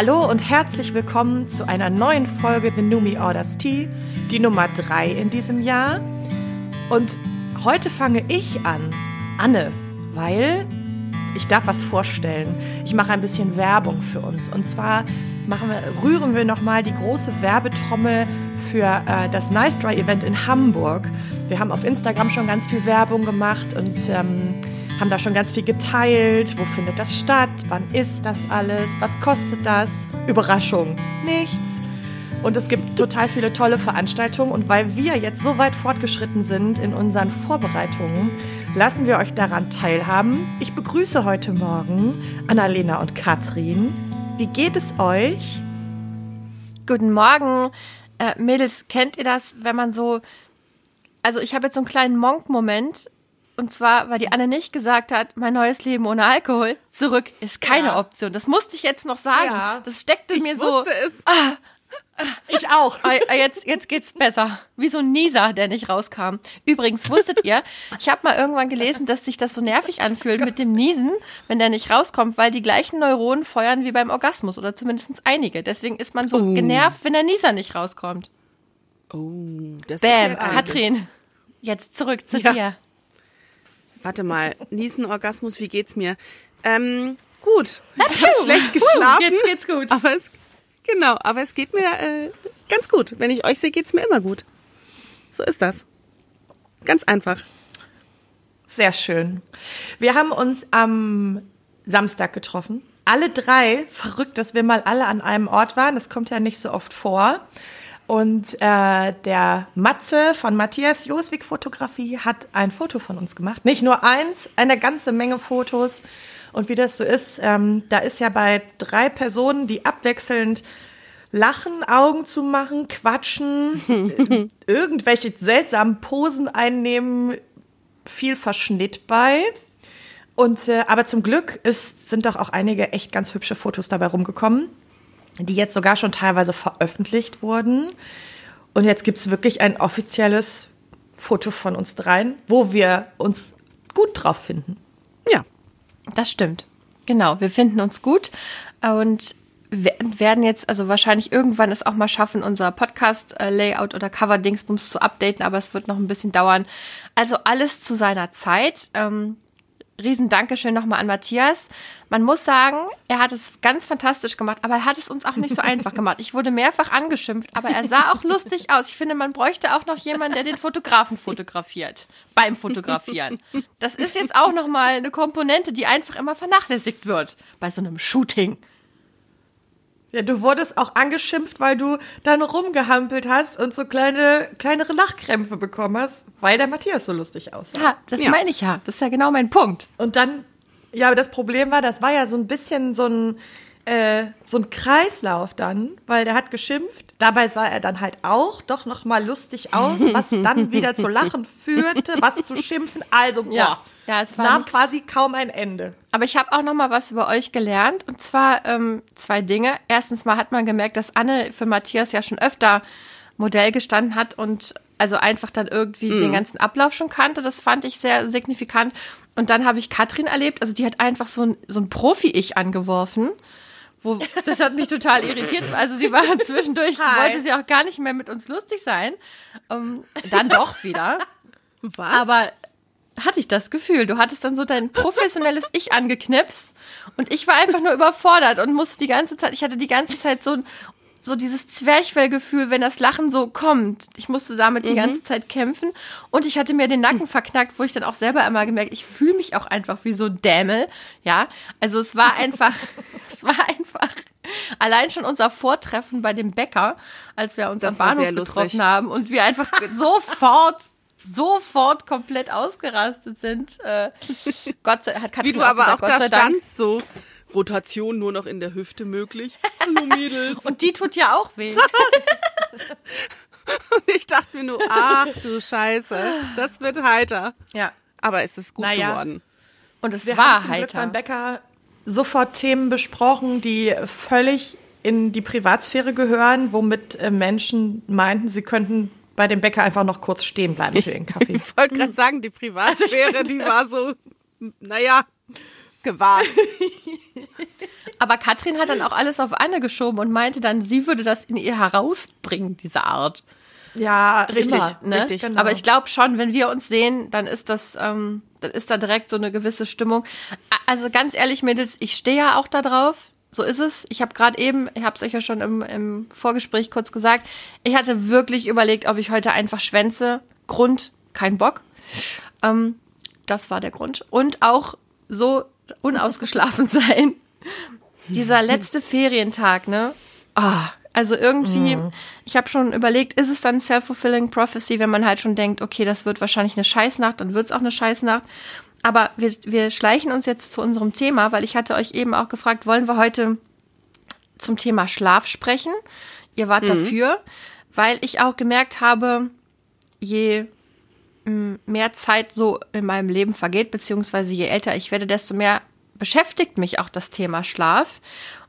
Hallo und herzlich willkommen zu einer neuen Folge The Numi Orders Tea, die Nummer 3 in diesem Jahr. Und heute fange ich an, Anne, weil ich darf was vorstellen. Ich mache ein bisschen Werbung für uns. Und zwar machen wir, rühren wir nochmal die große Werbetrommel für äh, das Nice Dry Event in Hamburg. Wir haben auf Instagram schon ganz viel Werbung gemacht und ähm, haben da schon ganz viel geteilt. Wo findet das statt? Wann ist das alles? Was kostet das? Überraschung, nichts. Und es gibt total viele tolle Veranstaltungen. Und weil wir jetzt so weit fortgeschritten sind in unseren Vorbereitungen, lassen wir euch daran teilhaben. Ich begrüße heute Morgen Annalena und Katrin. Wie geht es euch? Guten Morgen. Äh, Mädels, kennt ihr das, wenn man so. Also, ich habe jetzt so einen kleinen Monk-Moment. Und zwar, weil die Anne nicht gesagt hat, mein neues Leben ohne Alkohol zurück ist keine ja. Option. Das musste ich jetzt noch sagen. Ja. Das steckte ich mir so. Es. Ah, ich auch. Ah, ah, jetzt, jetzt geht's besser. Wie so ein Nieser, der nicht rauskam. Übrigens, wusstet ihr, ich habe mal irgendwann gelesen, dass sich das so nervig anfühlt oh mit dem Niesen, wenn der nicht rauskommt, weil die gleichen Neuronen feuern wie beim Orgasmus oder zumindest einige. Deswegen ist man so oh. genervt, wenn der Nieser nicht rauskommt. Oh, das Bam, Katrin, jetzt zurück zu ja. dir. Warte mal, Niesen-Orgasmus, wie geht's mir? Ähm, gut. Ich hab schlecht geschlafen. Jetzt geht's gut. Aber es Genau, aber es geht mir äh, ganz gut. Wenn ich euch sehe, geht es mir immer gut. So ist das. Ganz einfach. Sehr schön. Wir haben uns am Samstag getroffen. Alle drei, verrückt, dass wir mal alle an einem Ort waren. Das kommt ja nicht so oft vor. Und äh, der Matze von Matthias Joswig Fotografie hat ein Foto von uns gemacht. Nicht nur eins, eine ganze Menge Fotos. Und wie das so ist, ähm, da ist ja bei drei Personen, die abwechselnd lachen, Augen zu machen, quatschen, irgendwelche seltsamen Posen einnehmen, viel Verschnitt bei. Und äh, aber zum Glück ist, sind doch auch einige echt ganz hübsche Fotos dabei rumgekommen, die jetzt sogar schon teilweise veröffentlicht wurden. Und jetzt gibt es wirklich ein offizielles Foto von uns dreien, wo wir uns gut drauf finden. Ja, das stimmt. Genau, wir finden uns gut und werden jetzt also wahrscheinlich irgendwann es auch mal schaffen, unser Podcast-Layout oder Cover-Dingsbums zu updaten, aber es wird noch ein bisschen dauern. Also alles zu seiner Zeit. Riesen Dankeschön nochmal an Matthias. Man muss sagen, er hat es ganz fantastisch gemacht, aber er hat es uns auch nicht so einfach gemacht. Ich wurde mehrfach angeschimpft, aber er sah auch lustig aus. Ich finde, man bräuchte auch noch jemanden, der den Fotografen fotografiert. Beim Fotografieren. Das ist jetzt auch nochmal eine Komponente, die einfach immer vernachlässigt wird bei so einem Shooting. Ja, du wurdest auch angeschimpft, weil du dann rumgehampelt hast und so kleine, kleinere Lachkrämpfe bekommen hast, weil der Matthias so lustig aussah. Ja, das ja. meine ich ja. Das ist ja genau mein Punkt. Und dann, ja, aber das Problem war, das war ja so ein bisschen so ein, äh, so ein Kreislauf dann, weil der hat geschimpft. Dabei sah er dann halt auch doch noch mal lustig aus, was dann wieder zu Lachen führte, was zu schimpfen. Also, boah. Ja. Ja, es nahm quasi kaum ein Ende. Aber ich habe auch noch mal was über euch gelernt und zwar ähm, zwei Dinge. Erstens mal hat man gemerkt, dass Anne für Matthias ja schon öfter Modell gestanden hat und also einfach dann irgendwie mhm. den ganzen Ablauf schon kannte. Das fand ich sehr signifikant. Und dann habe ich Katrin erlebt, also die hat einfach so ein, so ein Profi-Ich angeworfen. Wo, das hat mich total irritiert. Also sie war zwischendurch, Hi. wollte sie auch gar nicht mehr mit uns lustig sein. Um, ähm, dann doch wieder. Was? Aber hatte ich das Gefühl. Du hattest dann so dein professionelles Ich angeknipst und ich war einfach nur überfordert und musste die ganze Zeit, ich hatte die ganze Zeit so, so dieses Zwerchfellgefühl, wenn das Lachen so kommt. Ich musste damit mhm. die ganze Zeit kämpfen und ich hatte mir den Nacken verknackt, wo ich dann auch selber einmal gemerkt, ich fühle mich auch einfach wie so ein Dämel. Ja, also es war einfach, es war einfach Allein schon unser Vortreffen bei dem Bäcker, als wir uns das am Bahnhof getroffen haben und wir einfach sofort sofort komplett ausgerastet sind. Äh, Gott sei, hat Katrin Wie du aber gesagt, auch da standst, so Rotation nur noch in der Hüfte möglich. Hallo Mädels. Und die tut ja auch weh. Und ich dachte mir nur, ach du Scheiße, das wird heiter. Ja. Aber es ist gut naja. geworden. Und es Wir war haben zum heiter. Glück beim Bäcker sofort Themen besprochen, die völlig in die Privatsphäre gehören, womit äh, Menschen meinten, sie könnten bei dem Bäcker einfach noch kurz stehen bleiben für den Kaffee. Ich wollte gerade sagen, die Privatsphäre, die war so, naja, gewahrt. Aber Katrin hat dann auch alles auf Anne geschoben und meinte dann, sie würde das in ihr herausbringen, diese Art. Ja, Richtig, immer, ne? richtig. Genau. Aber ich glaube schon, wenn wir uns sehen, dann ist das, ähm, dann ist da direkt so eine gewisse Stimmung. Also ganz ehrlich, Mädels, ich stehe ja auch da drauf. So ist es. Ich habe gerade eben, ich habe es euch ja schon im, im Vorgespräch kurz gesagt, ich hatte wirklich überlegt, ob ich heute einfach schwänze. Grund, kein Bock. Ähm, das war der Grund. Und auch so unausgeschlafen sein. Dieser letzte Ferientag, ne? Ah, also irgendwie, ich habe schon überlegt, ist es dann self-fulfilling prophecy, wenn man halt schon denkt, okay, das wird wahrscheinlich eine Scheißnacht, dann wird es auch eine Scheißnacht. Aber wir, wir schleichen uns jetzt zu unserem Thema, weil ich hatte euch eben auch gefragt, wollen wir heute zum Thema Schlaf sprechen? Ihr wart dafür, weil ich auch gemerkt habe, je mehr Zeit so in meinem Leben vergeht, beziehungsweise je älter ich werde, desto mehr beschäftigt mich auch das Thema Schlaf.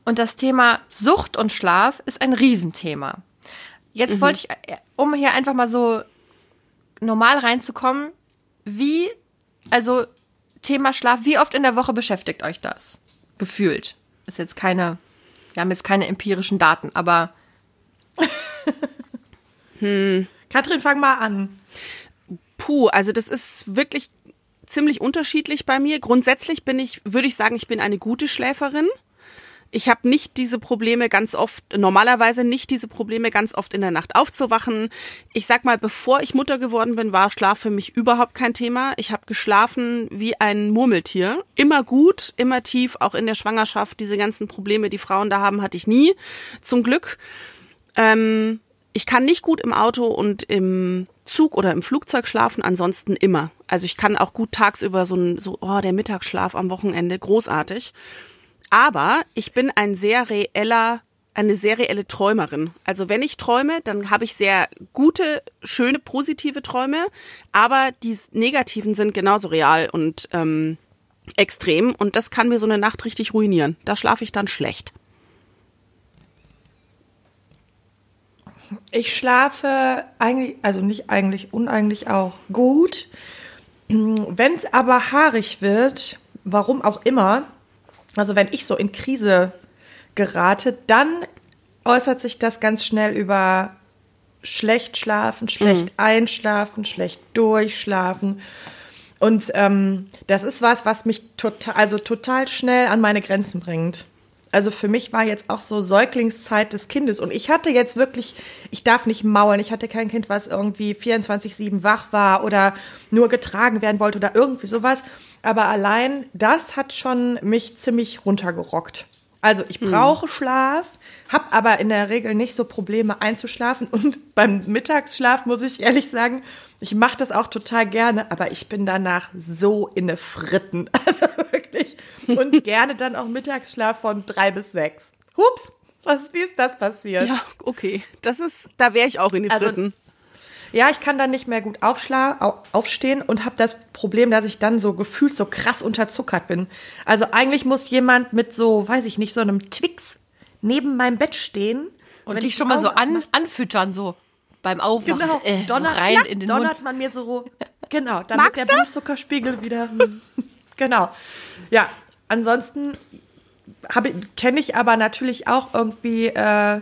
Und das Thema Sucht und Schlaf ist ein Riesenthema. Jetzt wollte ich, äh, um hier einfach mal so normal reinzukommen, wie, also Thema Schlaf, wie oft in der Woche beschäftigt euch das? Gefühlt. Ist jetzt keine, wir haben jetzt keine empirischen Daten, aber Katrin, fang mal an. Puh, also das ist wirklich ziemlich unterschiedlich bei mir. Grundsätzlich bin ich, würde ich sagen, ich bin eine gute Schläferin. Ich habe nicht diese Probleme ganz oft, normalerweise nicht diese Probleme ganz oft in der Nacht aufzuwachen. Ich sag mal, bevor ich Mutter geworden bin, war Schlaf für mich überhaupt kein Thema. Ich habe geschlafen wie ein Murmeltier. Immer gut, immer tief, auch in der Schwangerschaft. Diese ganzen Probleme, die Frauen da haben, hatte ich nie. Zum Glück. Ähm, ich kann nicht gut im Auto und im Zug oder im Flugzeug schlafen, ansonsten immer. Also ich kann auch gut tagsüber so ein, so, oh, der Mittagsschlaf am Wochenende, großartig. Aber ich bin ein sehr reeller, eine sehr reelle Träumerin. Also wenn ich träume, dann habe ich sehr gute, schöne, positive Träume, aber die negativen sind genauso real und ähm, extrem und das kann mir so eine Nacht richtig ruinieren. Da schlafe ich dann schlecht. Ich schlafe eigentlich, also nicht eigentlich, uneigentlich auch gut. Wenn es aber haarig wird, warum auch immer, also wenn ich so in Krise gerate, dann äußert sich das ganz schnell über schlecht schlafen, schlecht einschlafen, schlecht durchschlafen. Und ähm, das ist was, was mich total, also total schnell an meine Grenzen bringt. Also für mich war jetzt auch so Säuglingszeit des Kindes. Und ich hatte jetzt wirklich, ich darf nicht maulen. Ich hatte kein Kind, was irgendwie 24-7 wach war oder nur getragen werden wollte oder irgendwie sowas. Aber allein das hat schon mich ziemlich runtergerockt. Also ich brauche Schlaf, habe aber in der Regel nicht so Probleme einzuschlafen. Und beim Mittagsschlaf muss ich ehrlich sagen, ich mache das auch total gerne, aber ich bin danach so in ne Fritten. Also wirklich. Und gerne dann auch Mittagsschlaf von drei bis sechs. Hups, was, wie ist das passiert? Ja, okay. Das ist, da wäre ich auch in die Also, Fritten. Ja, ich kann dann nicht mehr gut aufstehen und habe das Problem, dass ich dann so gefühlt so krass unterzuckert bin. Also eigentlich muss jemand mit so, weiß ich nicht, so einem Twix neben meinem Bett stehen. und dich ich schon mal so an, anfüttern, so beim Aufwachen. Genau, äh, donnert, rein ja, in den donnert Mund. man mir so, genau, damit Magst der du? Blutzuckerspiegel wieder, genau. Ja, ansonsten kenne ich aber natürlich auch irgendwie äh,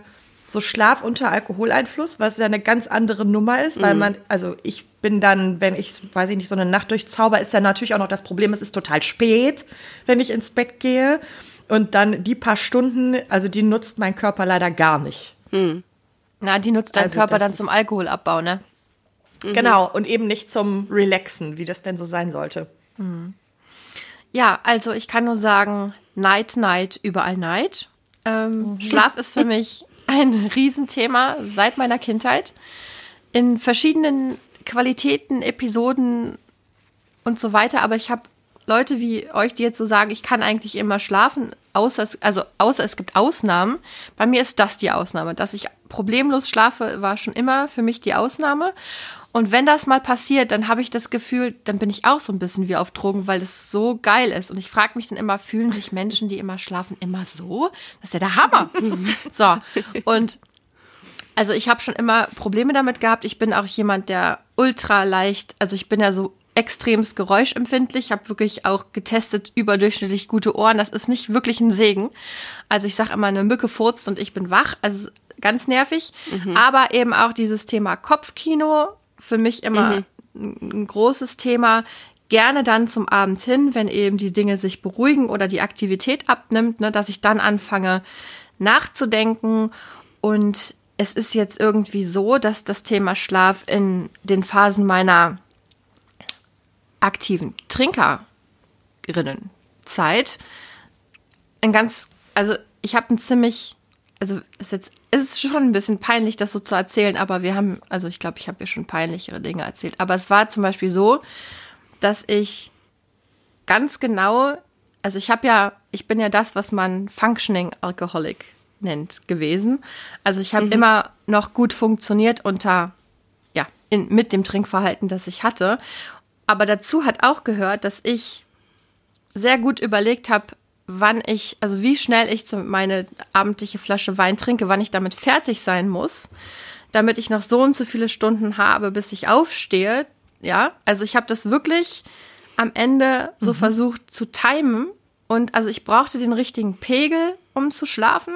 so Schlaf unter Alkoholeinfluss, was ja eine ganz andere Nummer ist, weil man, also ich bin dann, wenn ich, weiß ich nicht, so eine Nacht durchzauber, ist ja natürlich auch noch das Problem, es ist total spät, wenn ich ins Bett gehe. Und dann die paar Stunden, also die nutzt mein Körper leider gar nicht. Na, die nutzt dein Also Körper dann zum Alkoholabbau, ne? Genau, und eben nicht zum Relaxen, wie das denn so sein sollte. Ja, also ich kann nur sagen, Night, Night, überall Night. Ähm, Schlaf ist für mich ein Riesenthema seit meiner Kindheit. In verschiedenen Qualitäten, Episoden und so weiter. Aber ich habe Leute wie euch, die jetzt so sagen, ich kann eigentlich immer schlafen, außer es, also außer es gibt Ausnahmen. Bei mir ist das die Ausnahme. Dass ich problemlos schlafe, war schon immer für mich die Ausnahme. Und wenn das mal passiert, dann habe ich das Gefühl, dann bin ich auch so ein bisschen wie auf Drogen, weil das so geil ist. Und ich frage mich dann immer, fühlen sich Menschen, die immer schlafen, immer so? Das ist ja der Hammer. so. Und also ich habe schon immer Probleme damit gehabt. Ich bin auch jemand, der ultra leicht, also ich bin ja so extremst geräuschempfindlich. Ich habe wirklich auch getestet, überdurchschnittlich gute Ohren. Das ist nicht wirklich ein Segen. Also ich sage immer, eine Mücke furzt und ich bin wach. Also ganz nervig. Mhm. Aber eben auch dieses Thema Kopfkino, für mich immer mhm. ein großes Thema. Gerne dann zum Abend hin, wenn eben die Dinge sich beruhigen oder die Aktivität abnimmt, ne, dass ich dann anfange nachzudenken. Und es ist jetzt irgendwie so, dass das Thema Schlaf in den Phasen meiner aktiven Trinkerinnenzeit ein ganz, also ich habe ein ziemlich, also ist jetzt, ist es schon ein bisschen peinlich, das so zu erzählen, aber wir haben, also ich glaube, ich habe ja schon peinlichere Dinge erzählt, aber es war zum Beispiel so, dass ich ganz genau, also ich habe ja, ich bin ja das, was man Functioning Alcoholic nennt, gewesen. Also ich habe mhm. immer noch gut funktioniert unter, ja, in, mit dem Trinkverhalten, das ich hatte. Aber dazu hat auch gehört, dass ich sehr gut überlegt habe, wann ich, also wie schnell ich meine abendliche Flasche Wein trinke, wann ich damit fertig sein muss, damit ich noch so und so viele Stunden habe, bis ich aufstehe. Ja, also ich habe das wirklich am Ende so mhm. versucht zu timen. Und also ich brauchte den richtigen Pegel, um zu schlafen.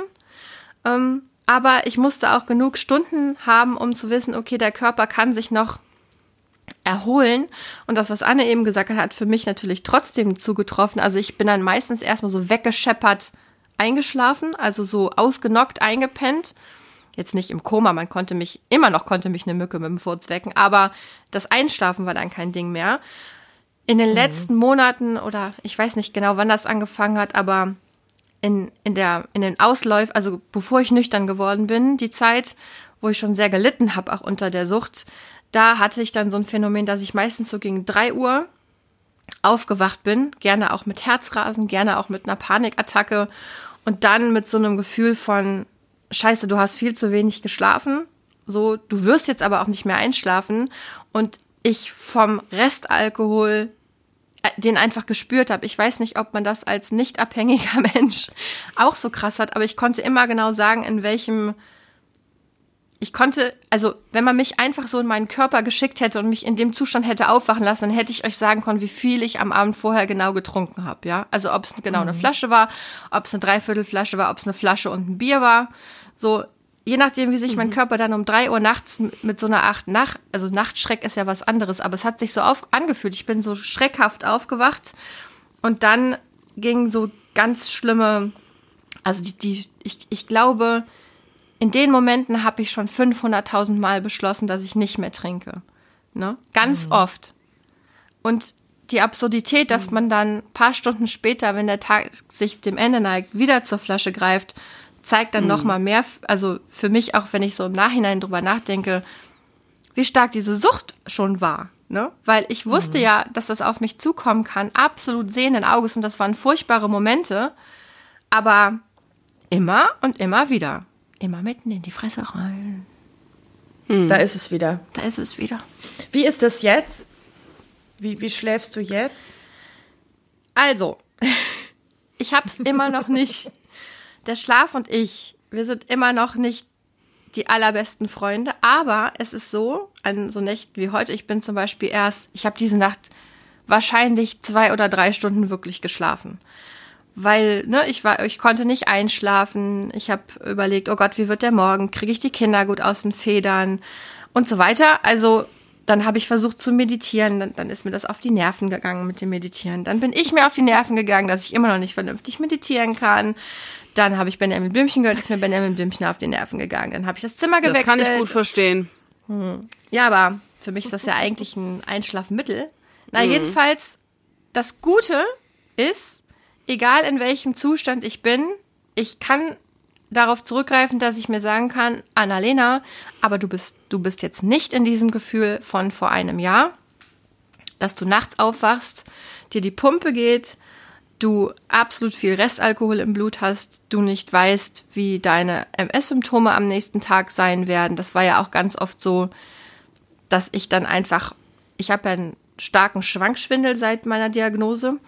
Ähm, aber ich musste auch genug Stunden haben, um zu wissen, okay, der Körper kann sich noch erholen. Und das, was Anne eben gesagt hat, hat für mich natürlich trotzdem zugetroffen. Also ich bin dann meistens erstmal so weggescheppert eingeschlafen, also so ausgenockt eingepennt. Jetzt nicht im Koma, man konnte mich, immer noch konnte mich eine Mücke mit dem Furz wecken, aber das Einschlafen war dann kein Ding mehr. In den mhm. letzten Monaten oder ich weiß nicht genau, wann das angefangen hat, aber in, in, der, in den Ausläufen, also bevor ich nüchtern geworden bin, die Zeit, wo ich schon sehr gelitten habe, auch unter der Sucht, da hatte ich dann so ein Phänomen, dass ich meistens so gegen drei Uhr aufgewacht bin, gerne auch mit Herzrasen, gerne auch mit einer Panikattacke und dann mit so einem Gefühl von Scheiße, du hast viel zu wenig geschlafen, so du wirst jetzt aber auch nicht mehr einschlafen und ich vom Restalkohol äh, den einfach gespürt habe. Ich weiß nicht, ob man das als nicht abhängiger Mensch auch so krass hat, aber ich konnte immer genau sagen, in welchem ich konnte, also wenn man mich einfach so in meinen Körper geschickt hätte und mich in dem Zustand hätte aufwachen lassen, dann hätte ich euch sagen können, wie viel ich am Abend vorher genau getrunken habe, ja. Also ob es genau mhm. eine Flasche war, ob es eine Dreiviertelflasche war, ob es eine Flasche und ein Bier war. So, je nachdem, wie sich mhm. mein Körper dann um drei Uhr nachts mit so einer Acht Nacht, also Nachtschreck ist ja was anderes, aber es hat sich so auf, angefühlt. Ich bin so schreckhaft aufgewacht und dann ging so ganz schlimme, also die, die, ich, ich glaube, in den Momenten habe ich schon 500.000 Mal beschlossen, dass ich nicht mehr trinke. Ne? Ganz mhm. oft. Und die Absurdität, dass mhm. man dann ein paar Stunden später, wenn der Tag sich dem Ende neigt, wieder zur Flasche greift, zeigt dann mhm. noch mal mehr, also für mich auch, wenn ich so im Nachhinein drüber nachdenke, wie stark diese Sucht schon war. Ne? Weil ich wusste mhm. ja, dass das auf mich zukommen kann, absolut sehenden Auges und das waren furchtbare Momente, aber immer und immer wieder immer mitten in die Fresse rein. Hm. Da ist es wieder. Da ist es wieder. Wie ist das jetzt? Wie, wie schläfst du jetzt? Also, ich hab's immer noch nicht. Der Schlaf und ich, wir sind immer noch nicht die allerbesten Freunde, aber es ist so, an so Nächten wie heute, ich bin zum Beispiel erst, ich habe diese Nacht wahrscheinlich zwei oder drei Stunden wirklich geschlafen weil ne, ich war, ich konnte nicht einschlafen. Ich habe überlegt, oh Gott, wie wird der morgen? Kriege ich die Kinder gut aus den Federn und so weiter. Also dann habe ich versucht zu meditieren, dann, dann ist mir das auf die Nerven gegangen mit dem Meditieren. Dann bin ich mir auf die Nerven gegangen, dass ich immer noch nicht vernünftig meditieren kann. Dann habe ich Benjamin Blümchen gehört, ist mir Benjamin Blümchen auf die Nerven gegangen. Dann habe ich das Zimmer gewechselt. Das kann ich gut verstehen. Hm. Ja, aber für mich ist das ja eigentlich ein Einschlafmittel. Na, mhm. jedenfalls, das Gute ist, egal in welchem Zustand ich bin, ich kann darauf zurückgreifen, dass ich mir sagen kann, Annalena, aber du bist, du bist jetzt nicht in diesem Gefühl von vor einem Jahr, dass du nachts aufwachst, dir die Pumpe geht, du absolut viel Restalkohol im Blut hast, du nicht weißt, wie deine MS-Symptome am nächsten Tag sein werden. Das war ja auch ganz oft so, dass ich dann einfach, ich habe ja einen starken Schwankschwindel seit meiner Diagnose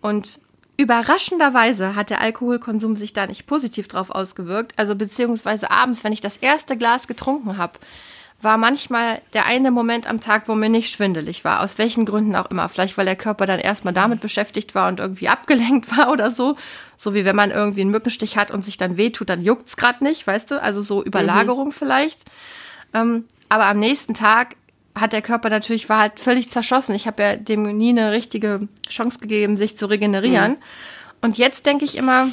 und Überraschenderweise hat der Alkoholkonsum sich da nicht positiv drauf ausgewirkt. Also beziehungsweise abends, wenn ich das erste Glas getrunken habe, war manchmal der eine Moment am Tag, wo mir nicht schwindelig war, aus welchen Gründen auch immer. Vielleicht, weil der Körper dann erstmal damit beschäftigt war und irgendwie abgelenkt war oder so. So wie wenn man irgendwie einen Mückenstich hat und sich dann wehtut, dann juckt's gerade nicht, weißt du? Also so Überlagerung mhm. vielleicht. Ähm, aber am nächsten Tag hat der Körper natürlich, war halt völlig zerschossen. Ich habe ja dem nie eine richtige Chance gegeben, sich zu regenerieren. Mhm. Und jetzt denke ich immer,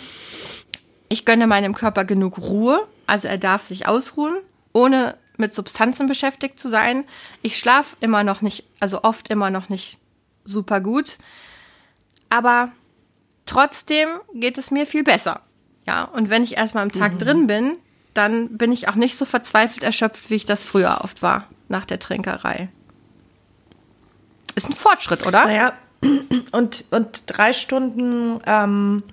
ich gönne meinem Körper genug Ruhe. Also er darf sich ausruhen, ohne mit Substanzen beschäftigt zu sein. Ich schlafe immer noch nicht, also oft immer noch nicht super gut. Aber trotzdem geht es mir viel besser. Ja, und wenn ich erstmal am Tag mhm. drin bin, dann bin ich auch nicht so verzweifelt erschöpft, wie ich das früher oft war, nach der Trinkerei. Ist ein Fortschritt, oder? Naja, und, und drei Stunden ähm,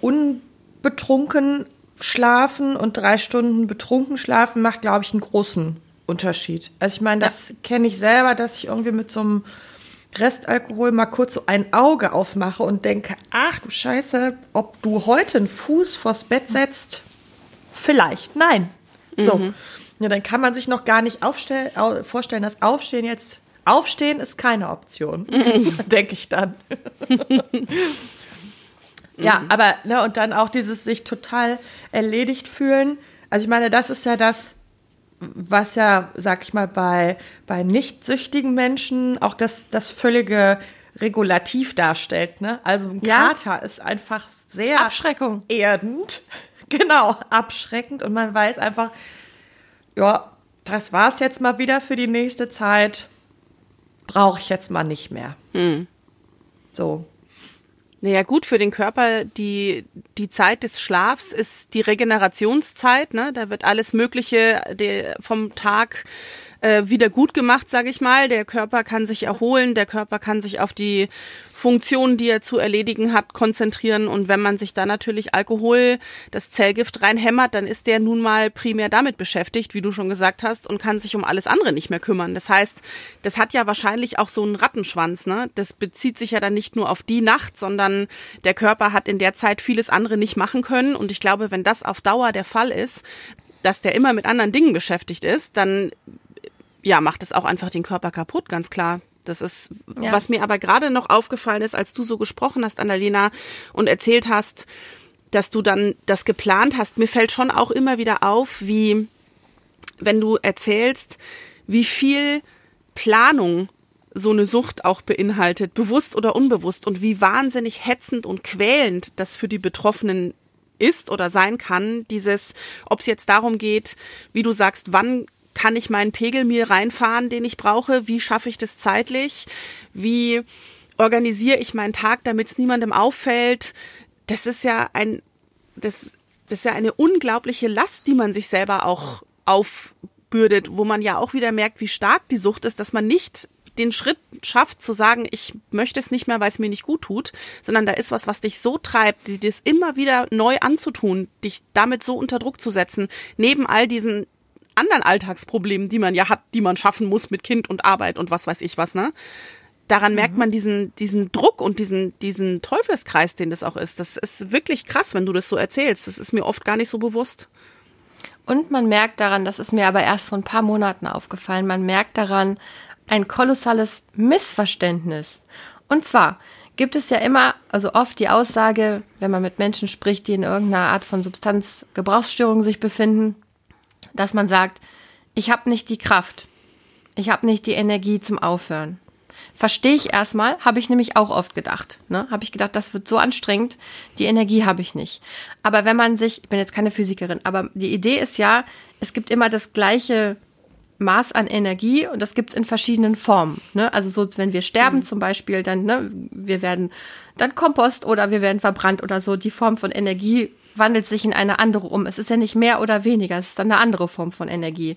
unbetrunken schlafen und drei Stunden betrunken schlafen macht, glaube ich, einen großen Unterschied. Also ich meine, das ja. kenne ich selber, dass ich irgendwie mit so einem Restalkohol mal kurz so ein Auge aufmache und denke, ach du Scheiße, ob du heute einen Fuß vors Bett setzt, vielleicht, nein. So. Ja, dann kann man sich noch gar nicht vorstellen, dass Aufstehen jetzt, Aufstehen ist keine Option, mhm. denke ich dann. Ja, mhm. aber, ne, und dann auch dieses sich total erledigt fühlen. Also ich meine, das ist ja das, was ja, sag ich mal, bei, bei nicht süchtigen Menschen auch das, das völlige Regulativ darstellt. Ne? Also ein ja. Kater ist einfach sehr Abschreckung. erdend. Genau, abschreckend. Und man weiß einfach, ja, das war's jetzt mal wieder für die nächste Zeit. Brauche ich jetzt mal nicht mehr. Hm. So. Naja, gut, für den Körper, die, die Zeit des Schlafs ist die Regenerationszeit, ne? Da wird alles Mögliche vom Tag äh, wieder gut gemacht, sage ich mal. Der Körper kann sich erholen, der Körper kann sich auf die Funktionen, die er zu erledigen hat, konzentrieren. Und wenn man sich da natürlich Alkohol, das Zellgift reinhämmert, dann ist der nun mal primär damit beschäftigt, wie du schon gesagt hast, und kann sich um alles andere nicht mehr kümmern. Das heißt, das hat ja wahrscheinlich auch so einen Rattenschwanz. Ne? Das bezieht sich ja dann nicht nur auf die Nacht, sondern der Körper hat in der Zeit vieles andere nicht machen können. Und ich glaube, wenn das auf Dauer der Fall ist, dass der immer mit anderen Dingen beschäftigt ist, dann ja, macht es auch einfach den Körper kaputt, ganz klar. Das ist, ja. was mir aber gerade noch aufgefallen ist, als du so gesprochen hast, Annalena, und erzählt hast, dass du dann das geplant hast. Mir fällt schon auch immer wieder auf, wie, wenn du erzählst, wie viel Planung so eine Sucht auch beinhaltet, bewusst oder unbewusst, und wie wahnsinnig hetzend und quälend das für die Betroffenen ist oder sein kann, dieses, ob es jetzt darum geht, wie du sagst, wann kann ich meinen Pegel mir reinfahren, den ich brauche? Wie schaffe ich das zeitlich? Wie organisiere ich meinen Tag, damit es niemandem auffällt? Das ist ja ein, das, das ist ja eine unglaubliche Last, die man sich selber auch aufbürdet, wo man ja auch wieder merkt, wie stark die Sucht ist, dass man nicht den Schritt schafft zu sagen, ich möchte es nicht mehr, weil es mir nicht gut tut, sondern da ist was, was dich so treibt, dir das immer wieder neu anzutun, dich damit so unter Druck zu setzen, neben all diesen anderen Alltagsproblemen, die man ja hat, die man schaffen muss mit Kind und Arbeit und was weiß ich was, ne? Daran mhm. merkt man diesen, diesen Druck und diesen, diesen Teufelskreis, den das auch ist. Das ist wirklich krass, wenn du das so erzählst. Das ist mir oft gar nicht so bewusst. Und man merkt daran, das ist mir aber erst vor ein paar Monaten aufgefallen, man merkt daran ein kolossales Missverständnis. Und zwar gibt es ja immer, also oft die Aussage, wenn man mit Menschen spricht, die in irgendeiner Art von Substanzgebrauchsstörung sich befinden, dass man sagt, ich habe nicht die Kraft, ich habe nicht die Energie zum Aufhören. Verstehe ich erstmal, habe ich nämlich auch oft gedacht. Ne? Habe ich gedacht, das wird so anstrengend, die Energie habe ich nicht. Aber wenn man sich, ich bin jetzt keine Physikerin, aber die Idee ist ja, es gibt immer das gleiche Maß an Energie und das gibt es in verschiedenen Formen. Ne? Also so, wenn wir sterben mhm. zum Beispiel, dann, ne, wir werden dann Kompost oder wir werden verbrannt oder so. Die Form von Energie wandelt sich in eine andere um. Es ist ja nicht mehr oder weniger, es ist dann eine andere Form von Energie.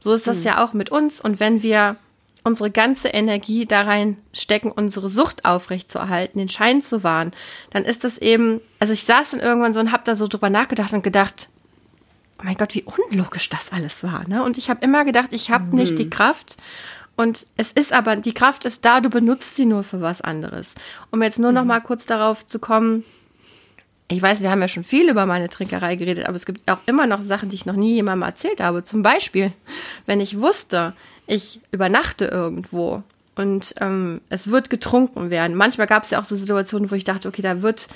So ist das hm. ja auch mit uns. Und wenn wir unsere ganze Energie da rein stecken, unsere Sucht aufrechtzuerhalten, den Schein zu wahren, dann ist das eben, also ich saß dann irgendwann so und habe da so drüber nachgedacht und gedacht, oh mein Gott, wie unlogisch das alles war. Ne? Und ich habe immer gedacht, ich habe mhm. nicht die Kraft. Und es ist aber, die Kraft ist da, du benutzt sie nur für was anderes. Um jetzt nur mhm. noch mal kurz darauf zu kommen, ich weiß, wir haben ja schon viel über meine Trinkerei geredet, aber es gibt auch immer noch Sachen, die ich noch nie jemandem erzählt habe. Zum Beispiel, wenn ich wusste, ich übernachte irgendwo und ähm, es wird getrunken werden. Manchmal gab es ja auch so Situationen, wo ich dachte, okay, da wird,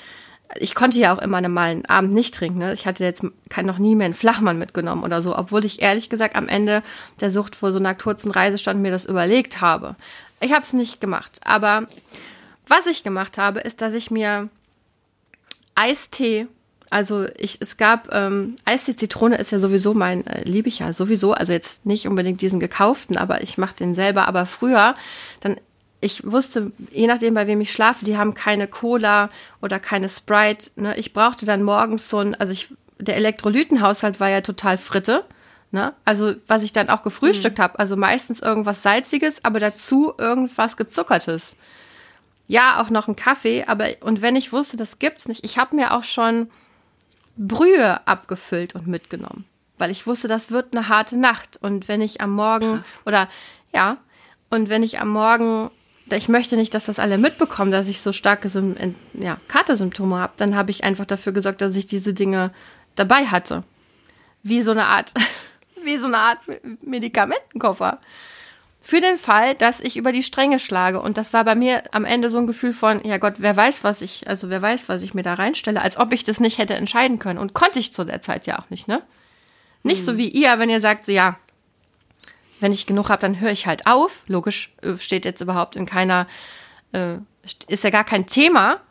ich konnte ja auch immer mal einen Abend nicht trinken. Ne? Ich hatte jetzt kein, noch nie mehr einen Flachmann mitgenommen oder so, obwohl ich ehrlich gesagt am Ende der Sucht vor so einer kurzen Reisestand mir das überlegt habe. Ich habe es nicht gemacht, aber was ich gemacht habe, ist, dass ich mir Eistee. Also ich, es gab ähm, Eistee Zitrone ist ja sowieso mein, äh, liebe ich ja sowieso. Also jetzt nicht unbedingt diesen gekauften, aber ich mache den selber. Aber früher, dann ich wusste, je nachdem, bei wem ich schlafe, die haben keine Cola oder keine Sprite. Ne? Ich brauchte dann morgens so ein, also ich, der Elektrolytenhaushalt war ja total Fritte. Ne? Also was ich dann auch gefrühstückt mhm. habe, also meistens irgendwas Salziges, aber dazu irgendwas Gezuckertes ja, auch noch einen Kaffee, aber und wenn ich wusste, das gibt's nicht, ich habe mir auch schon Brühe abgefüllt und mitgenommen, weil ich wusste, das wird eine harte Nacht und wenn ich am Morgen Krass. oder ja, und wenn ich am Morgen ich möchte nicht, dass das alle mitbekommen, dass ich so starke ja, Katersymptome habe, dann habe ich einfach dafür gesorgt, dass ich diese Dinge dabei hatte. Wie so eine Art, wie so eine Art Medikamentenkoffer für den Fall, dass ich über die Stränge schlage. Und das war bei mir am Ende so ein Gefühl von, ja Gott, wer weiß, was ich, also wer weiß, was ich mir da reinstelle, als ob ich das nicht hätte entscheiden können. Und konnte ich zu der Zeit ja auch nicht, ne? Nicht hm. so wie ihr, wenn ihr sagt, so ja, wenn ich genug habe, dann höre ich halt auf. Logisch äh, steht jetzt überhaupt in keiner, äh, ist ja gar kein Thema.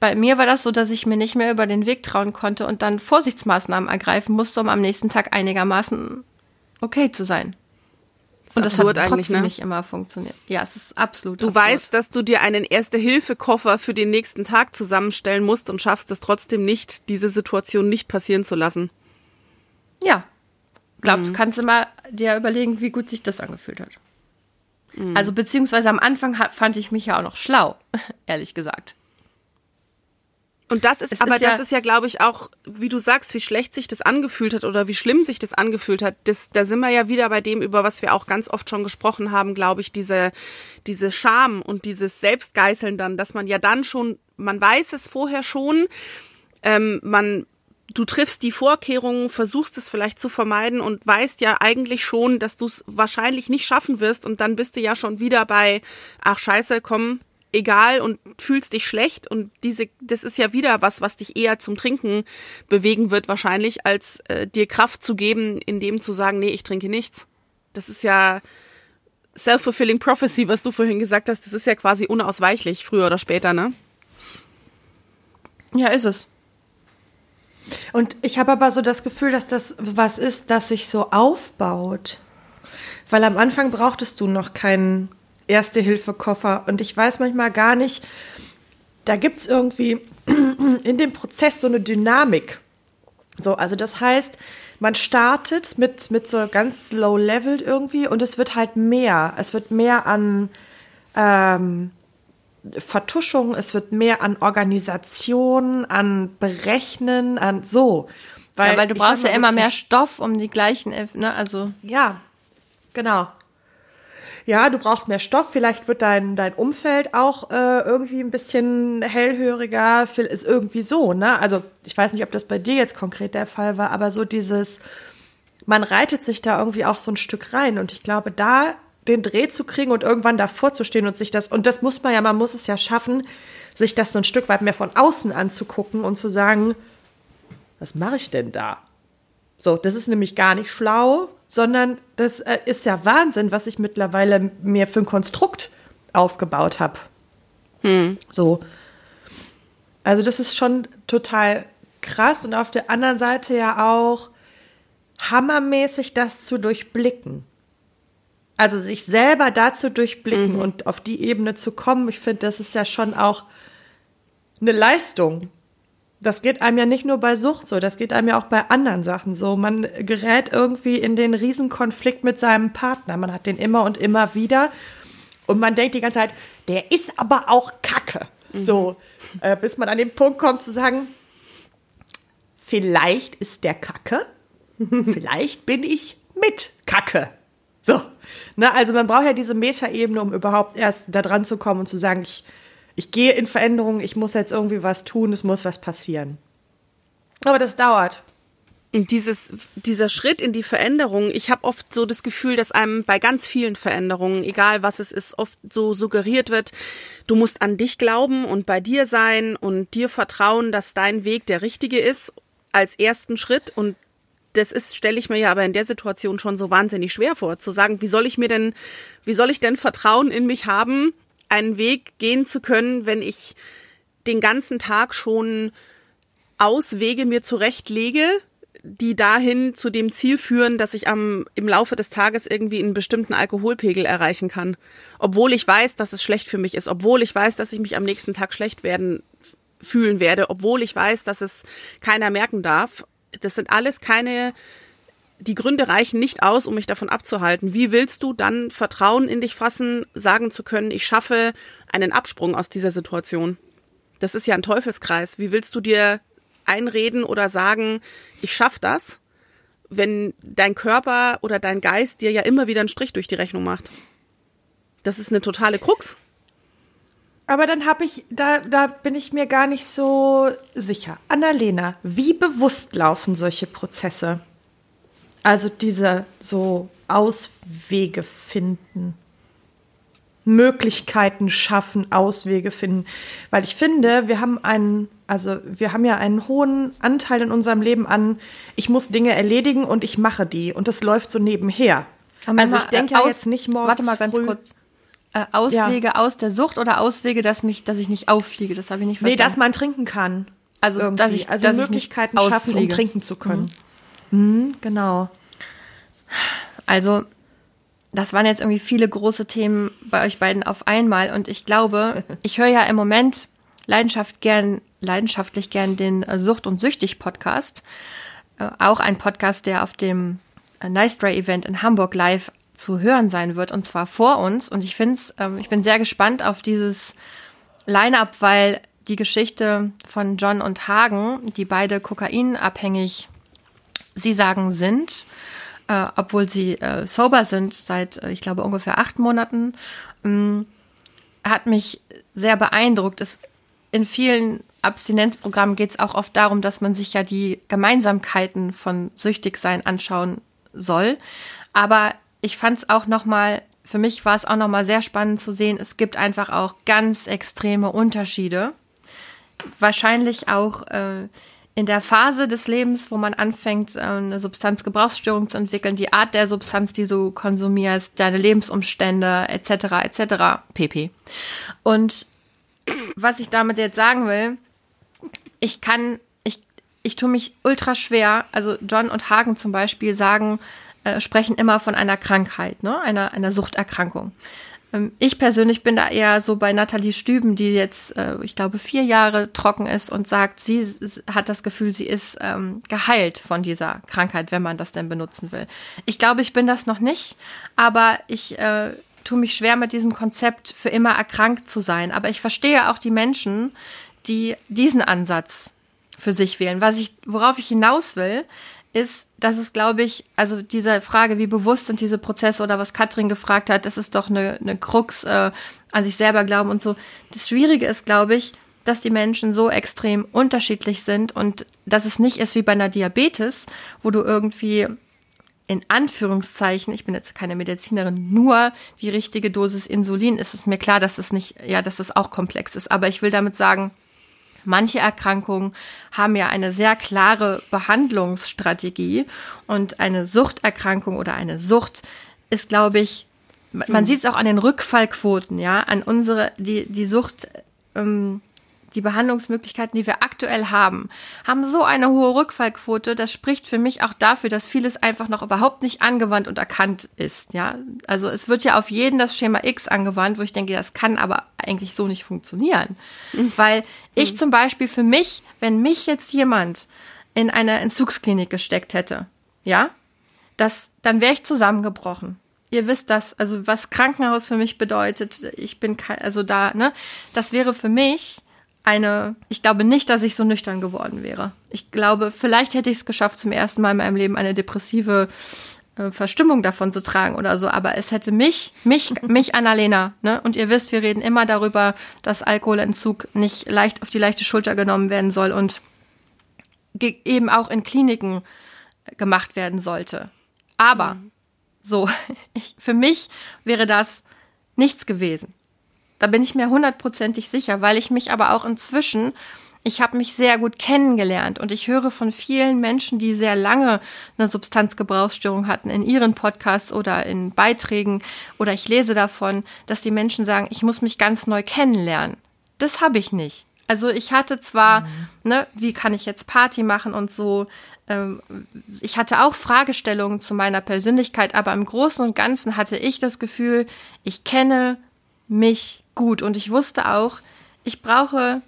Bei mir war das so, dass ich mir nicht mehr über den Weg trauen konnte und dann Vorsichtsmaßnahmen ergreifen musste, um am nächsten Tag einigermaßen okay zu sein. Und das hat trotzdem ne? nicht immer funktioniert. Ja, es ist absolut. Du absurd. weißt, dass du dir einen Erste-Hilfe-Koffer für den nächsten Tag zusammenstellen musst und schaffst es trotzdem nicht, diese Situation nicht passieren zu lassen. Ja. Glaubst, mhm. kannst du mal dir überlegen, wie gut sich das angefühlt hat. Mhm. Also, beziehungsweise am Anfang fand ich mich ja auch noch schlau, ehrlich gesagt. Und das ist, es aber ist das ja, ist ja, glaube ich, auch, wie du sagst, wie schlecht sich das angefühlt hat oder wie schlimm sich das angefühlt hat. Das, da sind wir ja wieder bei dem, über was wir auch ganz oft schon gesprochen haben, glaube ich, diese, diese Scham und dieses Selbstgeißeln dann, dass man ja dann schon, man weiß es vorher schon, ähm, man, du triffst die Vorkehrungen, versuchst es vielleicht zu vermeiden und weißt ja eigentlich schon, dass du es wahrscheinlich nicht schaffen wirst und dann bist du ja schon wieder bei, ach scheiße, komm, egal und fühlst dich schlecht und diese das ist ja wieder was was dich eher zum Trinken bewegen wird wahrscheinlich als äh, dir Kraft zu geben in dem zu sagen nee ich trinke nichts. Das ist ja self-fulfilling prophecy was du vorhin gesagt hast. Das ist ja quasi unausweichlich früher oder später ne? Ja ist es. Und ich habe aber so das Gefühl dass das was ist das sich so aufbaut. Weil am Anfang brauchtest du noch keinen Erste-Hilfe-Koffer. Und ich weiß manchmal gar nicht, da gibt es irgendwie in dem Prozess so eine Dynamik. So, also das heißt, man startet mit, mit so ganz low level irgendwie und es wird halt mehr. Es wird mehr an ähm, Vertuschung, es wird mehr an Organisation, an Berechnen, an so. Weil, ja, weil du brauchst ja immer mehr Stoff, um die gleichen, ne, also. Ja, genau ja, du brauchst mehr Stoff, vielleicht wird dein, dein Umfeld auch äh, irgendwie ein bisschen hellhöriger, ist irgendwie so, ne? Also ich weiß nicht, ob das bei dir jetzt konkret der Fall war, aber so dieses, man reitet sich da irgendwie auch so ein Stück rein und ich glaube, da den Dreh zu kriegen und irgendwann davor zu stehen und sich das, und das muss man ja, man muss es ja schaffen, sich das so ein Stück weit mehr von außen anzugucken und zu sagen, was mache ich denn da? So, das ist nämlich gar nicht schlau, sondern das äh, ist ja Wahnsinn, was ich mittlerweile mir für ein Konstrukt aufgebaut habe. Hm. So. Also das ist schon total krass und auf der anderen Seite ja auch hammermäßig das zu durchblicken. Also sich selber dazu durchblicken mhm. und auf die Ebene zu kommen, ich finde, das ist ja schon auch eine Leistung, das geht einem ja nicht nur bei Sucht so, das geht einem ja auch bei anderen Sachen so. Man gerät irgendwie in den Riesenkonflikt mit seinem Partner. Man hat den immer und immer wieder. Und man denkt die ganze Zeit, der ist aber auch Kacke. Mhm. So, äh, bis man an den Punkt kommt zu sagen, vielleicht ist der Kacke, vielleicht bin ich mit Kacke. So, ne, also man braucht ja diese Metaebene, um überhaupt erst da dran zu kommen und zu sagen, ich, ich gehe in Veränderungen, ich muss jetzt irgendwie was tun, es muss was passieren. Aber das dauert. Und dieses, dieser Schritt in die Veränderung, ich habe oft so das Gefühl, dass einem bei ganz vielen Veränderungen, egal was es ist, oft so suggeriert wird, du musst an dich glauben und bei dir sein und dir vertrauen, dass dein Weg der richtige ist als ersten Schritt. Und das ist, stelle ich mir ja aber in der Situation schon so wahnsinnig schwer vor, zu sagen, wie soll ich mir denn, wie soll ich denn Vertrauen in mich haben, einen Weg gehen zu können, wenn ich den ganzen Tag schon Auswege mir zurechtlege, die dahin zu dem Ziel führen, dass ich am, im Laufe des Tages irgendwie einen bestimmten Alkoholpegel erreichen kann. Obwohl ich weiß, dass es schlecht für mich ist, obwohl ich weiß, dass ich mich am nächsten Tag schlecht werden fühlen werde, obwohl ich weiß, dass es keiner merken darf. Das sind alles keine, die Gründe reichen nicht aus, um mich davon abzuhalten. Wie willst du dann Vertrauen in dich fassen, sagen zu können, ich schaffe einen Absprung aus dieser Situation? Das ist ja ein Teufelskreis. Wie willst du dir einreden oder sagen, ich schaffe das, wenn dein Körper oder dein Geist dir ja immer wieder einen Strich durch die Rechnung macht. Das ist eine totale Krux. Aber dann habe ich, da, da bin ich mir gar nicht so sicher. Annalena, wie bewusst laufen solche Prozesse? Also diese so Auswege finden. Möglichkeiten schaffen, Auswege finden. Weil ich finde, wir haben einen, also wir haben ja einen hohen Anteil in unserem Leben an, ich muss Dinge erledigen und ich mache die. Und das läuft so nebenher. Aber also ich denke ja jetzt nicht morgens Warte mal ganz früh, kurz. Äh, Auswege ja. aus der Sucht oder Auswege, dass mich, dass ich nicht auffliege? Das habe ich nicht verstanden. Nee, dass man trinken kann. Also, irgendwie. dass ich, also dass Möglichkeiten schaffen, um trinken zu können. Mhm. Mhm, genau. Also das waren jetzt irgendwie viele große Themen bei euch beiden auf einmal. Und ich glaube, ich höre ja im Moment Leidenschaft gern, leidenschaftlich gern den Sucht- und Süchtig-Podcast. Äh, auch ein Podcast, der auf dem äh, Nice Dry Event in Hamburg live zu hören sein wird, und zwar vor uns. Und ich finde es, ähm, ich bin sehr gespannt auf dieses Line-up, weil die Geschichte von John und Hagen, die beide kokainabhängig, sie sagen, sind, äh, obwohl sie äh, sober sind seit, äh, ich glaube, ungefähr acht Monaten, ähm, hat mich sehr beeindruckt. Es, in vielen Abstinenzprogrammen geht es auch oft darum, dass man sich ja die Gemeinsamkeiten von Süchtigsein anschauen soll. Aber ich fand es auch noch mal, für mich war es auch noch mal sehr spannend zu sehen, es gibt einfach auch ganz extreme Unterschiede. Wahrscheinlich auch äh, in der Phase des Lebens, wo man anfängt, äh, eine Substanzgebrauchsstörung zu entwickeln, die Art der Substanz, die du konsumierst, deine Lebensumstände etc. etc. pp. Und was ich damit jetzt sagen will, ich kann, ich, ich tue mich ultra schwer. Also John und Hagen zum Beispiel sagen, äh, sprechen immer von einer Krankheit, ne, einer, einer Suchterkrankung. Ähm, ich persönlich bin da eher so bei Nathalie Stüben, die jetzt, äh, ich glaube, vier Jahre trocken ist und sagt, sie hat das Gefühl, sie ist ähm, geheilt von dieser Krankheit, wenn man das denn benutzen will. Ich glaube, ich bin das noch nicht, aber ich äh, tue mich schwer mit diesem Konzept, für immer erkrankt zu sein. Aber ich verstehe auch die Menschen, die diesen Ansatz für sich wählen. Was ich, worauf ich hinaus will, ist, dass es, glaube ich, also diese Frage, wie bewusst sind diese Prozesse oder was Katrin gefragt hat, das ist doch eine, eine Krux äh, an sich selber glauben und so. Das Schwierige ist, glaube ich, dass die Menschen so extrem unterschiedlich sind und dass es nicht ist wie bei einer Diabetes, wo du irgendwie in Anführungszeichen, ich bin jetzt keine Medizinerin, nur die richtige Dosis Insulin, ist es mir klar, dass es nicht, ja, dass es auch komplex ist. Aber ich will damit sagen, Manche Erkrankungen haben ja eine sehr klare Behandlungsstrategie und eine Suchterkrankung oder eine Sucht ist, glaube ich, man mhm. sieht es auch an den Rückfallquoten, ja, an unsere, die, die Sucht, ähm, die Behandlungsmöglichkeiten, die wir aktuell haben, haben so eine hohe Rückfallquote. Das spricht für mich auch dafür, dass vieles einfach noch überhaupt nicht angewandt und erkannt ist. Ja, also es wird ja auf jeden das Schema X angewandt, wo ich denke, das kann aber eigentlich so nicht funktionieren, mhm. weil ich mhm. zum Beispiel für mich, wenn mich jetzt jemand in eine Entzugsklinik gesteckt hätte, ja, das, dann wäre ich zusammengebrochen ihr wisst das, also was Krankenhaus für mich bedeutet, ich bin kein, also da, ne, das wäre für mich eine, ich glaube nicht, dass ich so nüchtern geworden wäre. Ich glaube, vielleicht hätte ich es geschafft, zum ersten Mal in meinem Leben eine depressive äh, Verstimmung davon zu tragen oder so, aber es hätte mich, mich, mich Annalena, ne? Und ihr wisst, wir reden immer darüber, dass Alkoholentzug nicht leicht auf die leichte Schulter genommen werden soll und eben auch in Kliniken gemacht werden sollte. Aber mhm. so, ich, für mich wäre das nichts gewesen. Da bin ich mir hundertprozentig sicher, weil ich mich aber auch inzwischen, ich habe mich sehr gut kennengelernt und ich höre von vielen Menschen, die sehr lange eine Substanzgebrauchsstörung hatten, in ihren Podcasts oder in Beiträgen oder ich lese davon, dass die Menschen sagen, ich muss mich ganz neu kennenlernen. Das habe ich nicht. Also ich hatte zwar, mhm. ne, wie kann ich jetzt Party machen und so, ähm, ich hatte auch Fragestellungen zu meiner Persönlichkeit, aber im Großen und Ganzen hatte ich das Gefühl, ich kenne mich gut und ich wusste auch, ich brauche,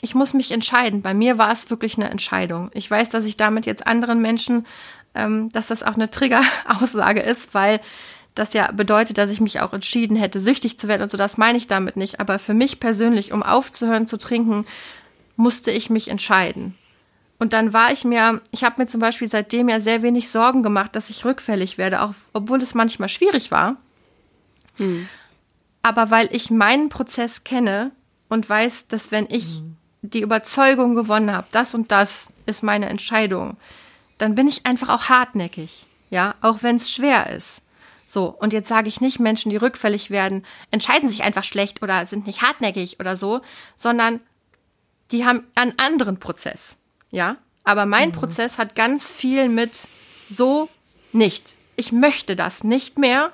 ich muss mich entscheiden. Bei mir war es wirklich eine Entscheidung. Ich weiß, dass ich damit jetzt anderen Menschen, ähm, dass das auch eine Trigger-Aussage ist, weil das ja bedeutet, dass ich mich auch entschieden hätte, süchtig zu werden und so. Das meine ich damit nicht. Aber für mich persönlich, um aufzuhören zu trinken, musste ich mich entscheiden. Und dann war ich mir, ich habe mir zum Beispiel seitdem ja sehr wenig Sorgen gemacht, dass ich rückfällig werde, auch obwohl es manchmal schwierig war. Hm. Aber weil ich meinen Prozess kenne und weiß, dass wenn ich hm. die Überzeugung gewonnen habe, das und das ist meine Entscheidung, dann bin ich einfach auch hartnäckig. Ja, auch wenn es schwer ist. So, und jetzt sage ich nicht, Menschen, die rückfällig werden, entscheiden sich einfach schlecht oder sind nicht hartnäckig oder so, sondern die haben einen anderen Prozess. Ja, aber mein mhm. Prozess hat ganz viel mit so nicht. Ich möchte das nicht mehr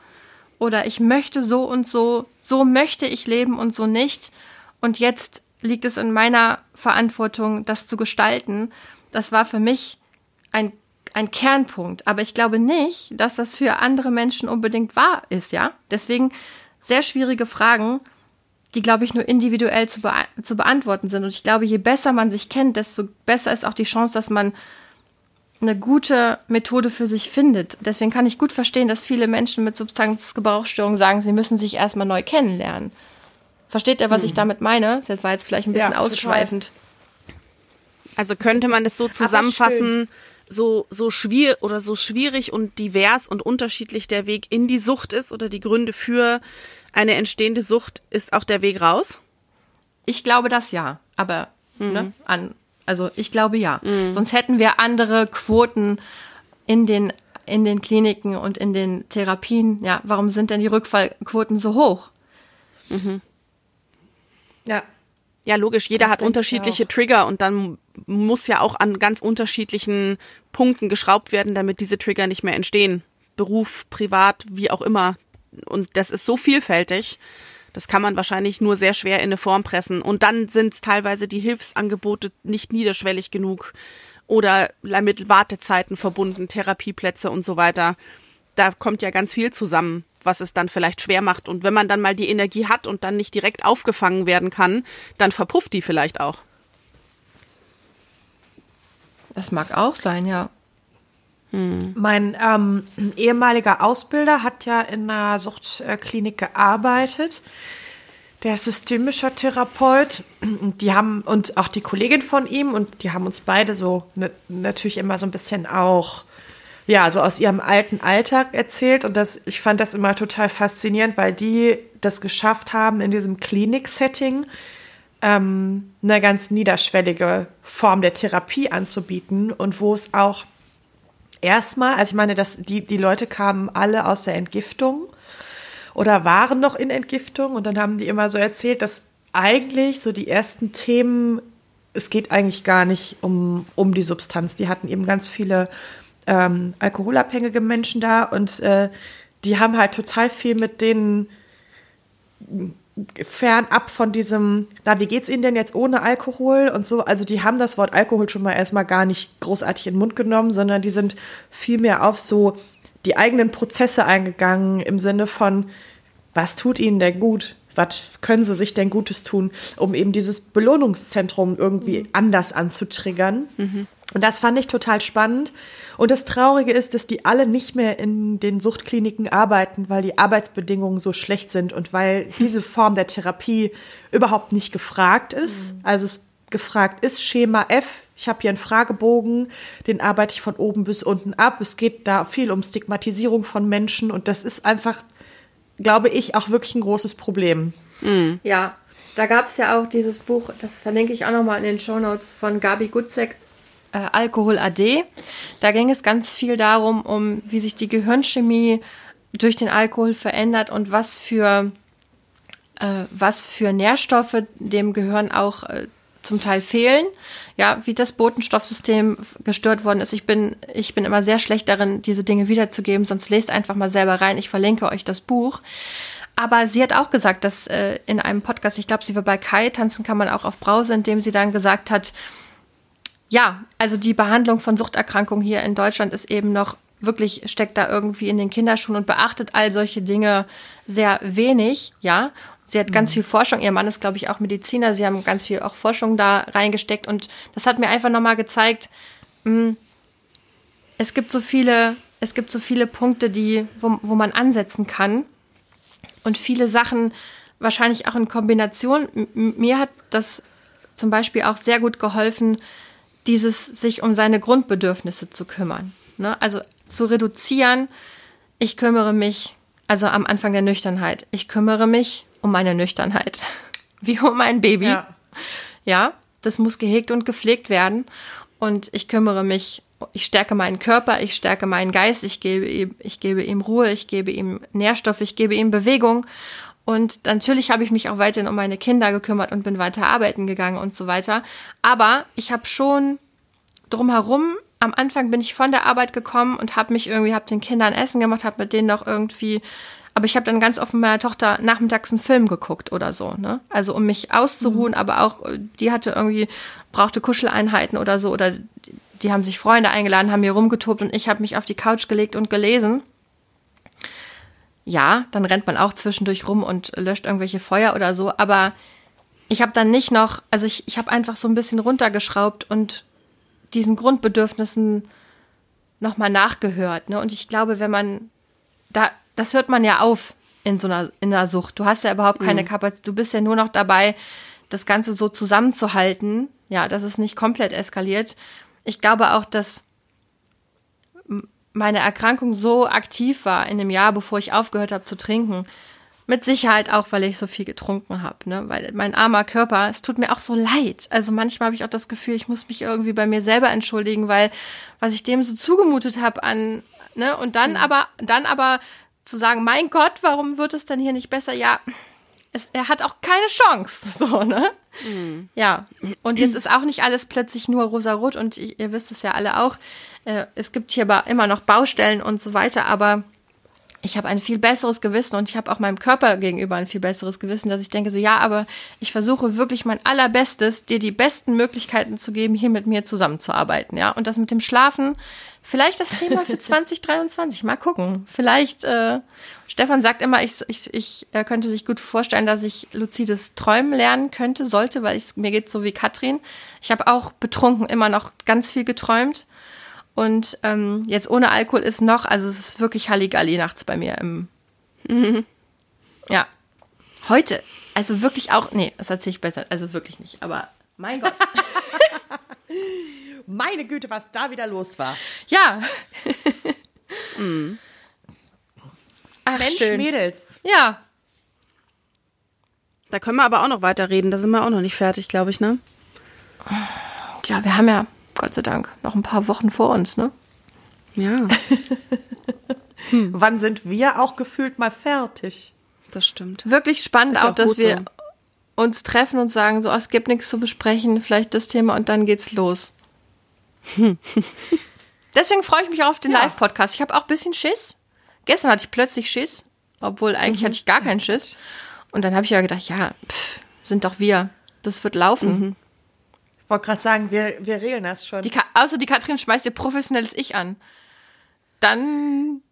oder ich möchte so und so, so möchte ich leben und so nicht. Und jetzt liegt es in meiner Verantwortung, das zu gestalten. Das war für mich ein ein Kernpunkt. Aber ich glaube nicht, dass das für andere Menschen unbedingt wahr ist, ja. Deswegen sehr schwierige Fragen, die, glaube ich, nur individuell zu, bea zu beantworten sind. Und ich glaube, je besser man sich kennt, desto besser ist auch die Chance, dass man eine gute Methode für sich findet. Deswegen kann ich gut verstehen, dass viele Menschen mit Substanzgebrauchsstörungen sagen, sie müssen sich erstmal neu kennenlernen. Versteht ihr, was hm. ich damit meine? Das war jetzt vielleicht ein bisschen ja, ausschweifend. Also könnte man es so zusammenfassen, so, so schwierig oder so schwierig und divers und unterschiedlich der Weg in die Sucht ist oder die Gründe für eine entstehende Sucht, ist auch der Weg raus? Ich glaube das ja, aber mhm. ne, an, also ich glaube ja. Mhm. Sonst hätten wir andere Quoten in den in den Kliniken und in den Therapien. Ja, warum sind denn die Rückfallquoten so hoch? Mhm. Ja, ja, logisch, jeder das hat unterschiedliche Trigger und dann muss ja auch an ganz unterschiedlichen Punkten geschraubt werden, damit diese Trigger nicht mehr entstehen. Beruf, privat, wie auch immer. Und das ist so vielfältig. Das kann man wahrscheinlich nur sehr schwer in eine Form pressen. Und dann sind es teilweise die Hilfsangebote nicht niederschwellig genug oder mit Wartezeiten verbunden, Therapieplätze und so weiter. Da kommt ja ganz viel zusammen was es dann vielleicht schwer macht. Und wenn man dann mal die Energie hat und dann nicht direkt aufgefangen werden kann, dann verpufft die vielleicht auch. Das mag auch sein, ja. Hm. Mein ähm, ehemaliger Ausbilder hat ja in einer Suchtklinik gearbeitet. Der ist systemischer Therapeut. Die haben und auch die Kollegin von ihm und die haben uns beide so ne, natürlich immer so ein bisschen auch ja, so aus ihrem alten Alltag erzählt. Und das, ich fand das immer total faszinierend, weil die das geschafft haben, in diesem Klinik-Setting ähm, eine ganz niederschwellige Form der Therapie anzubieten und wo es auch erstmal, also ich meine, dass die, die Leute kamen alle aus der Entgiftung oder waren noch in Entgiftung und dann haben die immer so erzählt, dass eigentlich so die ersten Themen, es geht eigentlich gar nicht um, um die Substanz. Die hatten eben ganz viele ähm, alkoholabhängige Menschen da und äh, die haben halt total viel mit denen fernab von diesem, na, wie geht's Ihnen denn jetzt ohne Alkohol und so? Also die haben das Wort Alkohol schon mal erstmal gar nicht großartig in den Mund genommen, sondern die sind viel mehr auf so die eigenen Prozesse eingegangen im Sinne von, was tut Ihnen denn gut? Was können Sie sich denn Gutes tun, um eben dieses Belohnungszentrum irgendwie mhm. anders anzutriggern? Mhm. Und das fand ich total spannend. Und das Traurige ist, dass die alle nicht mehr in den Suchtkliniken arbeiten, weil die Arbeitsbedingungen so schlecht sind und weil diese Form der Therapie überhaupt nicht gefragt ist. Mhm. Also es gefragt ist Schema F. Ich habe hier einen Fragebogen, den arbeite ich von oben bis unten ab. Es geht da viel um Stigmatisierung von Menschen und das ist einfach, glaube ich, auch wirklich ein großes Problem. Mhm. Ja, da gab es ja auch dieses Buch, das verlinke ich auch nochmal in den Show Notes von Gabi Gutzek, äh, Alkohol AD. Da ging es ganz viel darum, um wie sich die Gehirnchemie durch den Alkohol verändert und was für äh, was für Nährstoffe dem Gehirn auch äh, zum Teil fehlen. Ja, wie das Botenstoffsystem gestört worden ist. Ich bin, ich bin immer sehr schlecht darin, diese Dinge wiederzugeben, sonst lest einfach mal selber rein. Ich verlinke euch das Buch. Aber sie hat auch gesagt, dass äh, in einem Podcast, ich glaube, sie war bei Kai, tanzen kann man auch auf Brause, in dem sie dann gesagt hat, ja, also die Behandlung von Suchterkrankungen hier in Deutschland ist eben noch wirklich, steckt da irgendwie in den Kinderschuhen und beachtet all solche Dinge sehr wenig, ja. Sie hat ganz mhm. viel Forschung, ihr Mann ist, glaube ich, auch Mediziner, sie haben ganz viel auch Forschung da reingesteckt und das hat mir einfach nochmal gezeigt, mh, hm, es gibt so viele, es gibt so viele Punkte, die, wo, wo man ansetzen kann und viele Sachen wahrscheinlich auch in Kombination. M mir hat das zum Beispiel auch sehr gut geholfen, dieses sich um seine Grundbedürfnisse zu kümmern. Ne? Also zu reduzieren, ich kümmere mich, also am Anfang der Nüchternheit, ich kümmere mich um meine Nüchternheit, wie um ein Baby. Ja. ja, das muss gehegt und gepflegt werden. Und ich kümmere mich, ich stärke meinen Körper, ich stärke meinen Geist, ich gebe ihm, ich gebe ihm Ruhe, ich gebe ihm Nährstoff, ich gebe ihm Bewegung. Und natürlich habe ich mich auch weiterhin um meine Kinder gekümmert und bin weiter arbeiten gegangen und so weiter. Aber ich habe schon drumherum, am Anfang bin ich von der Arbeit gekommen und habe mich irgendwie, habe den Kindern Essen gemacht, habe mit denen noch irgendwie aber ich habe dann ganz oft mit meiner Tochter nachmittags einen Film geguckt oder so, ne? Also um mich auszuruhen, mhm. aber auch, die hatte irgendwie, brauchte Kuscheleinheiten oder so, oder die haben sich Freunde eingeladen, haben hier rumgetobt und ich habe mich auf die Couch gelegt und gelesen. Ja, dann rennt man auch zwischendurch rum und löscht irgendwelche Feuer oder so, aber ich habe dann nicht noch, also ich, ich habe einfach so ein bisschen runtergeschraubt und diesen Grundbedürfnissen nochmal nachgehört. Ne? Und ich glaube, wenn man da das hört man ja auf in so einer, in einer Sucht. Du hast ja überhaupt keine mhm. Kapazität. Du bist ja nur noch dabei, das Ganze so zusammenzuhalten, ja, dass es nicht komplett eskaliert. Ich glaube auch, dass meine Erkrankung so aktiv war in dem Jahr, bevor ich aufgehört habe zu trinken. Mit Sicherheit auch, weil ich so viel getrunken habe, ne? Weil mein armer Körper, es tut mir auch so leid. Also manchmal habe ich auch das Gefühl, ich muss mich irgendwie bei mir selber entschuldigen, weil was ich dem so zugemutet habe an, ne? Und dann mhm. aber, dann aber zu sagen, mein Gott, warum wird es denn hier nicht besser? Ja, es, er hat auch keine Chance, so, ne? Mhm. Ja, und jetzt ist auch nicht alles plötzlich nur rosarot und ihr wisst es ja alle auch, äh, es gibt hier immer noch Baustellen und so weiter, aber ich habe ein viel besseres Gewissen und ich habe auch meinem Körper gegenüber ein viel besseres Gewissen, dass ich denke so, ja, aber ich versuche wirklich mein allerbestes, dir die besten Möglichkeiten zu geben, hier mit mir zusammenzuarbeiten, ja. Und das mit dem Schlafen, vielleicht das Thema für 2023, mal gucken. Vielleicht, äh, Stefan sagt immer, ich, ich, ich, er könnte sich gut vorstellen, dass ich luzides Träumen lernen könnte, sollte, weil ich, mir geht so wie Katrin. Ich habe auch betrunken immer noch ganz viel geträumt. Und ähm, jetzt ohne Alkohol ist noch, also es ist wirklich Halligalli nachts bei mir im. Mhm. Ja. Heute. Also wirklich auch. Nee, das erzähle ich besser. Also wirklich nicht. Aber mein Gott. Meine Güte, was da wieder los war. Ja. mhm. Ach, Mensch, schön. Mädels. Ja. Da können wir aber auch noch weiterreden. Da sind wir auch noch nicht fertig, glaube ich, ne? Ja, wir haben ja Gott sei Dank, noch ein paar Wochen vor uns, ne? Ja. hm. Wann sind wir auch gefühlt mal fertig? Das stimmt. Wirklich spannend auch, auch, dass wir so. uns treffen und sagen, so, oh, es gibt nichts zu besprechen, vielleicht das Thema und dann geht's los. Deswegen freue ich mich auch auf den ja. Live-Podcast. Ich habe auch ein bisschen Schiss. Gestern hatte ich plötzlich Schiss, obwohl eigentlich mhm. hatte ich gar keinen Schiss. Und dann habe ich ja gedacht, ja, pff, sind doch wir. Das wird laufen. Mhm. Ich wollte gerade sagen, wir, wir regeln das schon. Die außer die Katrin schmeißt ihr professionelles Ich an. Dann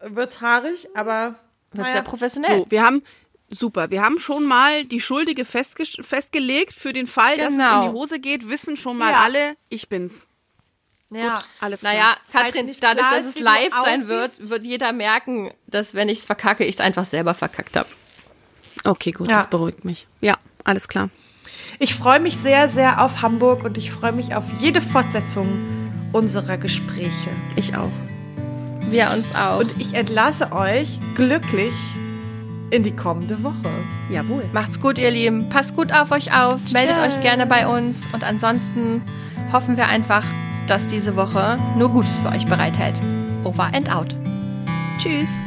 wird's haarig, aber wird naja. sehr professionell. So, wir haben super. Wir haben schon mal die Schuldige festge festgelegt für den Fall, genau. dass es in die genau. Hose geht. Wissen schon mal ja. alle, ich bin's. Ja, Gut, alles klar. Naja, Katrin, dadurch, dass es live sein wird, wird jeder merken, dass wenn ich es verkacke, ich es einfach selber verkackt habe. Okay, gut, ja. das beruhigt mich. Ja, alles klar. Ich freue mich sehr, sehr auf Hamburg und ich freue mich auf jede Fortsetzung unserer Gespräche. Ich auch. Wir uns auch. Und ich entlasse euch glücklich in die kommende Woche. Jawohl. Macht's gut, ihr Lieben. Passt gut auf euch auf. Meldet euch gerne bei uns. Und ansonsten hoffen wir einfach, dass diese Woche nur Gutes für euch bereithält. Over and out. Tschüss.